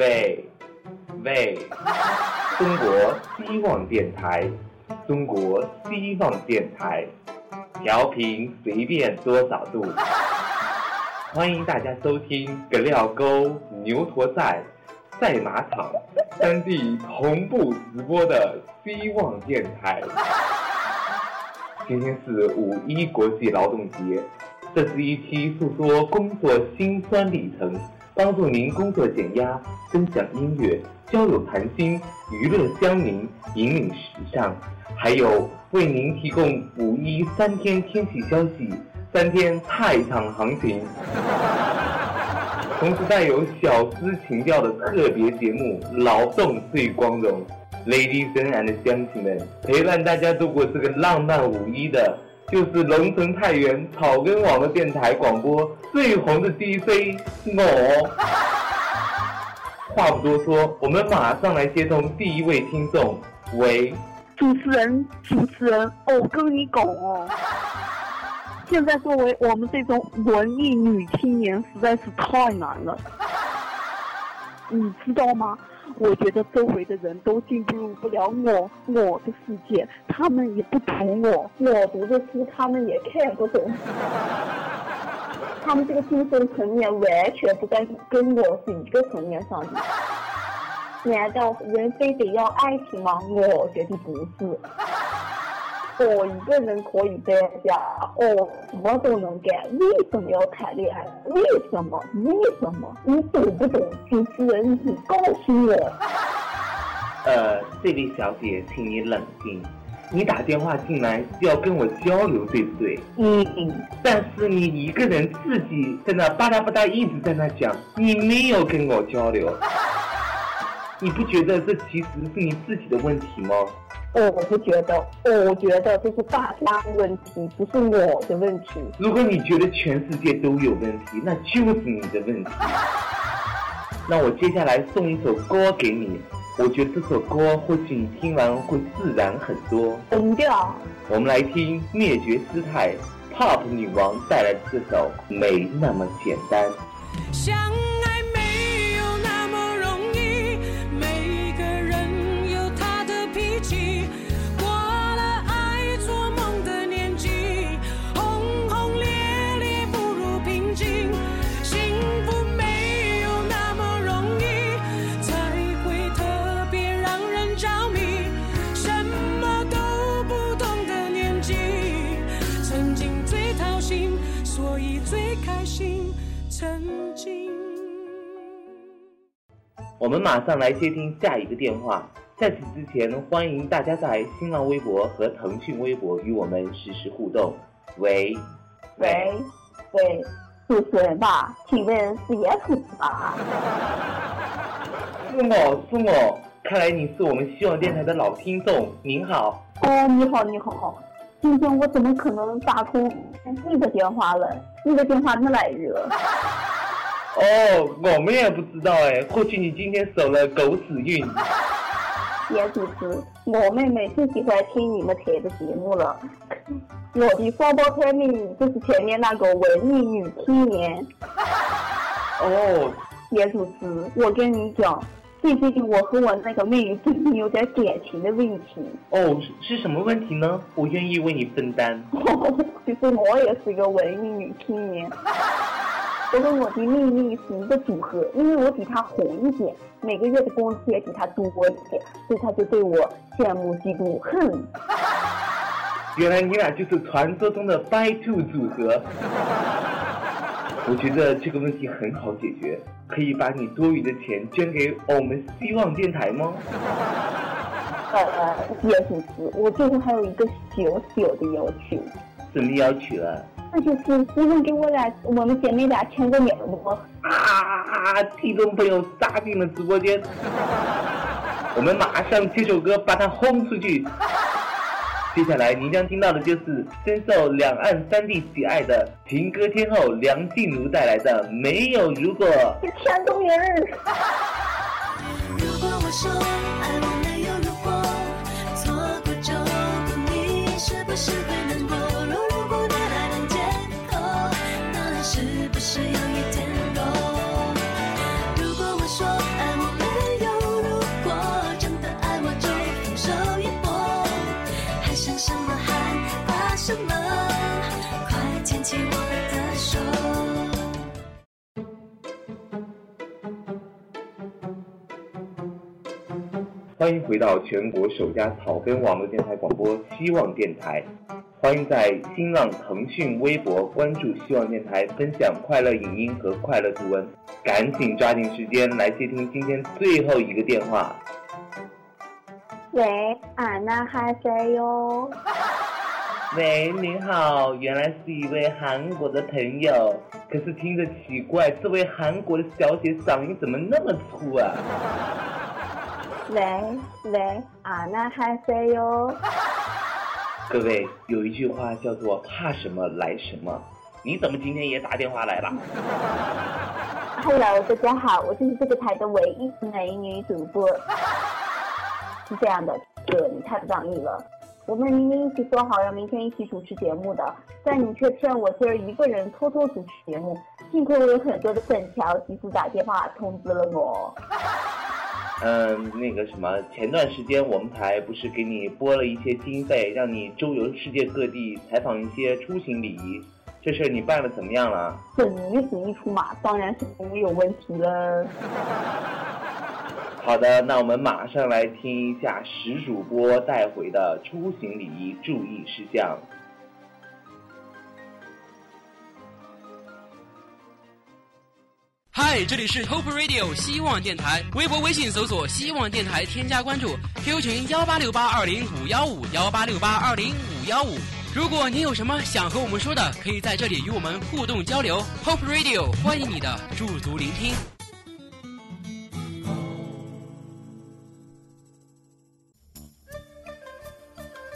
喂喂，中国希望电台，中国希望电台，调频随便多少度，欢迎大家收听葛廖沟牛驼赛赛马场三地同步直播的希望电台。今天是五一国际劳动节，这是一期诉说工作辛酸历程。帮助您工作减压，分享音乐，交友谈心，娱乐乡民，引领时尚，还有为您提供五一三天天气消息、三天菜场行情，同时带有小资情调的特别节目《劳动最光荣》，Ladies and 乡亲们，陪伴大家度过这个浪漫五一的。就是龙城太原草根网络电台广播最红的 DJ 我。话不多说，我们马上来接通第一位听众。喂，主持人，主持人，我跟你讲哦，现在作为我们这种文艺女青年，实在是太难了，你知道吗？我觉得周围的人都进入不了我我的世界，他们也不懂我，我读的书他们也看不懂，他们这个精神层面完全不在跟我是一个层面上的。难道人非得要爱情吗？我觉得不是。我一个人可以在家，我什么都能干，为什么要谈恋爱？为什么？为什么？你懂不懂？主持人，你告诉我。呃，这位小姐，请你冷静。你打电话进来是要跟我交流，对不对？嗯。但是你一个人自己在那吧嗒吧嗒一直在那讲，你没有跟我交流。你不觉得这其实是你自己的问题吗？我不觉得，我觉得这是大家的问题，不是我的问题。如果你觉得全世界都有问题，那就是你的问题。那我接下来送一首歌给你，我觉得这首歌或许你听完会自然很多。疯掉！我们来听灭绝师太 Pop 女王带来的这首《没那么简单》。我们马上来接听下一个电话。在此之前，欢迎大家在新浪微博和腾讯微博与我们实时互动。喂，喂，喂，主持人吧？请问是叶子吧？是我，是我。看来你是我们希望电台的老听众。您好。哦，你好，你好。今天我怎么可能打通你的电话了？你的电话哪来着？哦，我们也不知道哎，或许你今天守了狗屎运。叶主持，我妹妹最喜欢听你们台的节目了。我的双胞胎妹妹就是前面那个文艺女青年。哦，叶主持，我跟你讲，最近我和我那个妹妹最近有点感情的问题。哦，是什么问题呢？我愿意为你分担。其 实我也是一个文艺女青年。我跟我的秘密是一个组合，因为我比他红一点，每个月的工资也比他多一点，所以他就对我羡慕嫉妒恨。原来你俩就是传说中的 by two 组合。我觉得这个问题很好解决，可以把你多余的钱捐给我们希望电台吗？呃，叶主持，我最后还有一个小小的要求。什么要求啊？那就是你能给我俩，我们姐妹俩签个名不？啊啊啊！听众朋友杀进了直播间，我们马上这首歌把它轰出去。接下来您将听到的就是深受两岸三地喜爱的情歌天后梁静茹带来的《没有如果》。天中人。如果我说欢迎回到全国首家草根网络电台广播希望电台。欢迎在新浪、腾讯、微博关注希望电台，分享快乐影音和快乐图文。赶紧抓紧时间来接听今天最后一个电话。喂，安娜还在哟。喂，您好，原来是一位韩国的朋友，可是听着奇怪，这位韩国的小姐嗓音怎么那么粗啊？喂喂，啊那还在哟。各位，有一句话叫做“怕什么来什么”，你怎么今天也打电话来了？Hello，大家好，我就是这个台的唯一美女主播。是这样的，哥，你太不仗义了。我们明明一起说好要明天一起主持节目的，但你却骗我今儿一个人偷偷主持节目。幸亏我有很多的粉条，及时打电话通知了我。嗯，那个什么，前段时间我们台不是给你拨了一些经费，让你周游世界各地采访一些出行礼仪，这事儿你办的怎么样了？本女子一出马，当然是服务有问题了。好的，那我们马上来听一下石主播带回的出行礼仪注意事项。嗨，这里是 Hope Radio 希望电台，微博、微信搜索“希望电台”，添加关注 Q 群幺八六八二零五幺五幺八六八二零五幺五。如果你有什么想和我们说的，可以在这里与我们互动交流。Hope Radio 欢迎你的驻足聆听。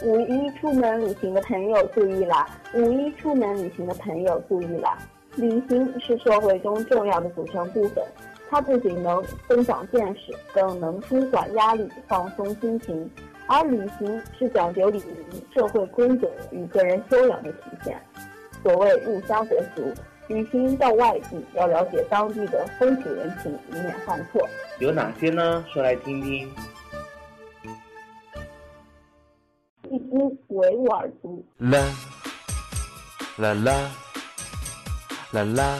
五一出门旅行的朋友注意啦！五一出门旅行的朋友注意啦！旅行是社会中重要的组成部分，它不仅能增长见识，更能舒缓压力、放松心情。而旅行是讲究礼仪、社会规则与个人修养的体现。所谓入乡随俗，旅行到外地要了解当地的风土人情，以免犯错。有哪些呢？说来听听。一支维吾尔族，啦啦啦啦啦，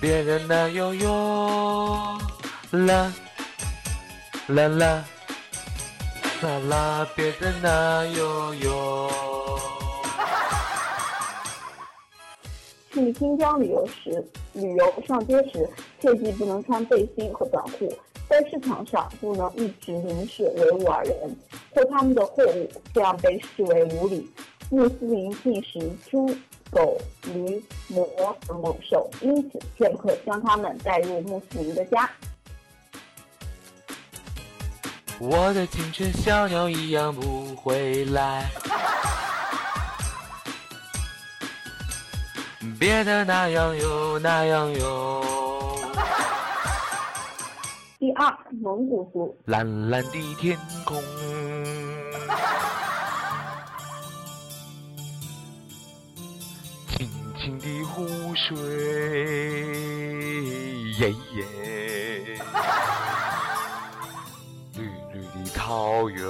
别人那悠悠，啦啦啦啦啦，别人那悠悠。去新疆旅游时，旅游上街时切记不能穿背心和短裤，在市场上不能一直凝视维吾尔人或他们的货物，这样被视为无礼。穆斯林禁食猪、狗、驴、魔等猛兽，因此却不可将它们带入穆斯林的家。我的青春小鸟一样不回来，别的那样哟那样哟。第二，蒙古族，蓝蓝的天空，清的湖水，耶耶，绿绿的草原，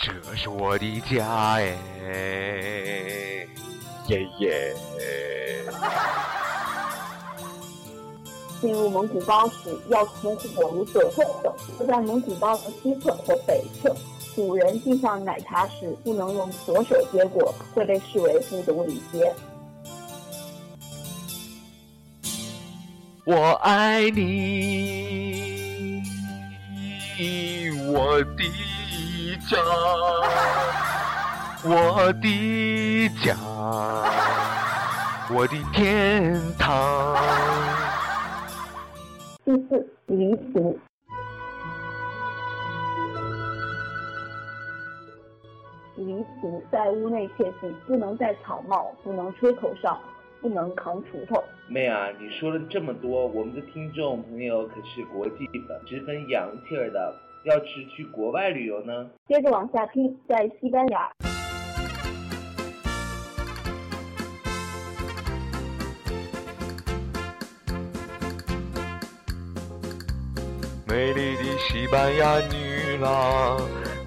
这是我的家哎，耶耶。进入蒙古包时，要从火炉左侧走，坐在蒙古包的西侧或北侧。古人递上奶茶时，不能用左手接过，会被视为不懂礼节。我爱你，我的家，我的家，我的天堂。第四，黎族。黎族在屋内切记不能戴草帽，不能吹口哨，不能扛锄头。妹啊，你说了这么多，我们的听众朋友可是国际的，十分洋气儿的。要是去国外旅游呢？接着往下听，在西班牙，美丽的西班牙女郎，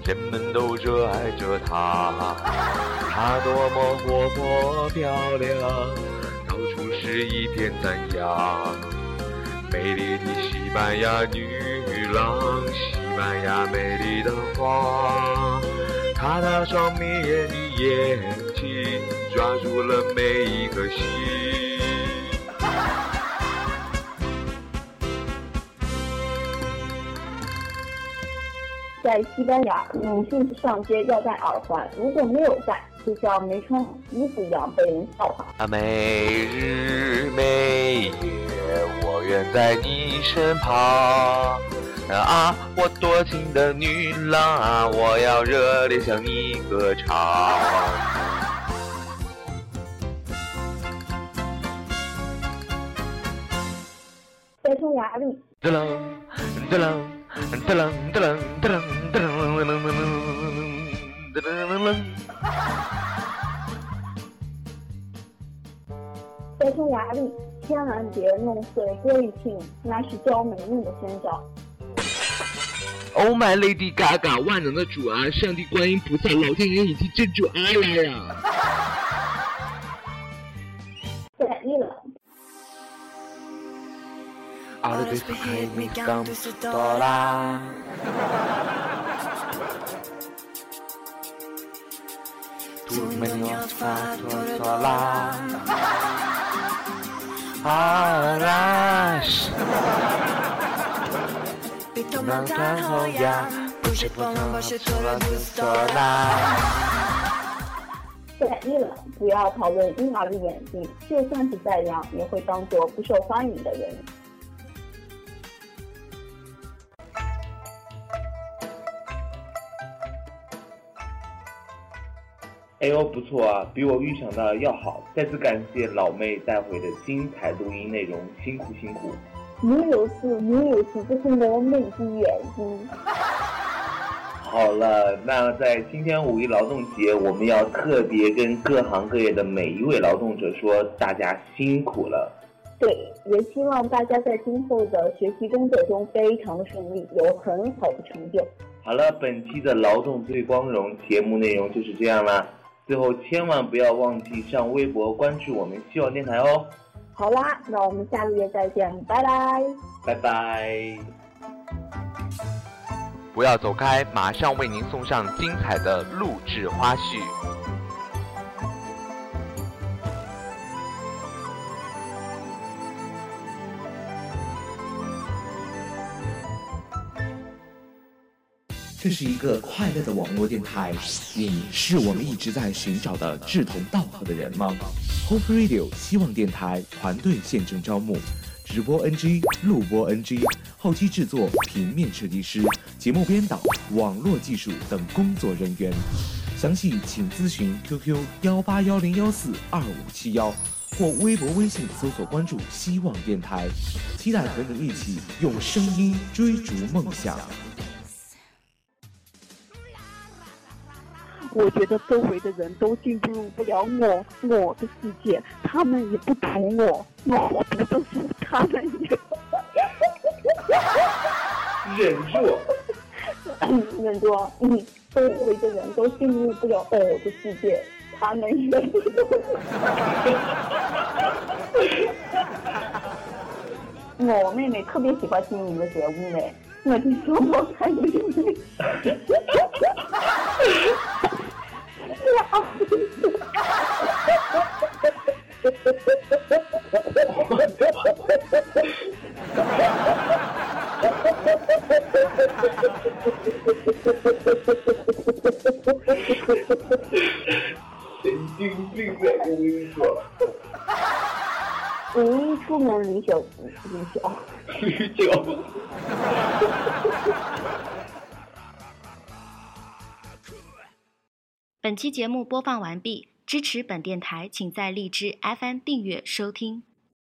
人们都热爱着她。她多么活泼漂亮，到处是一片赞扬。美丽的西班牙女郎，西班牙美丽的花，她那双迷人的眼睛抓住了每一颗心。在西班牙，女性上街要戴耳环，如果没有戴，就像没穿衣服一样被人笑话。啊，每日每夜，我愿在你身旁。啊，我多情的女郎啊，我要热烈向你歌唱。在匈牙利，噔啷噔啷噔啷噔啷噔啷噔啷噔啷噔啷噔啷噔啷。在匈牙利，千万别弄碎玻璃瓶，那是招美女的先兆。Oh my Lady Gaga，万能的主啊！上帝、观音菩萨、老天爷以及真主阿拉呀！在伊朗，太热，不要讨论婴儿的眼睛。就算是再亮，也会当做不受欢迎的人。哎呦，不错啊，比我预想的要好。再次感谢老妹带回的精彩录音内容，辛苦辛苦。没有事，没有事，这是我妹的眼睛。好了，那在今天五一劳动节，我们要特别跟各行各业的每一位劳动者说，大家辛苦了。对，也希望大家在今后的学习工作中非常顺利，有很好的成就。好了，本期的劳动最光荣节目内容就是这样啦。最后千万不要忘记上微博关注我们希望电台哦。好啦，那我们下个月再见，拜拜。拜拜。不要走开，马上为您送上精彩的录制花絮。这是一个快乐的网络电台，你是我们一直在寻找的志同道合的人吗？Hope Radio 希望电台团队现正招募，直播 NG、录播 NG、后期制作、平面设计师、节目编导、网络技术等工作人员。详细请咨询 QQ 幺八幺零幺四二五七幺或微博、微信搜索关注希望电台，期待和你一起用声音追逐梦想。我觉得周围的人都进入不了我我的世界，他们也不懂我，我读的是他们也忍住。忍住，嗯，周围的人都进入不了我的世界，他们也不懂。我妹妹特别喜欢听你们节目呢，我听说我看你神经病在跟我跟你说，一出门离手离手。绿酒。本期节目播放完毕，支持本电台，请在荔枝 FM 订阅收听。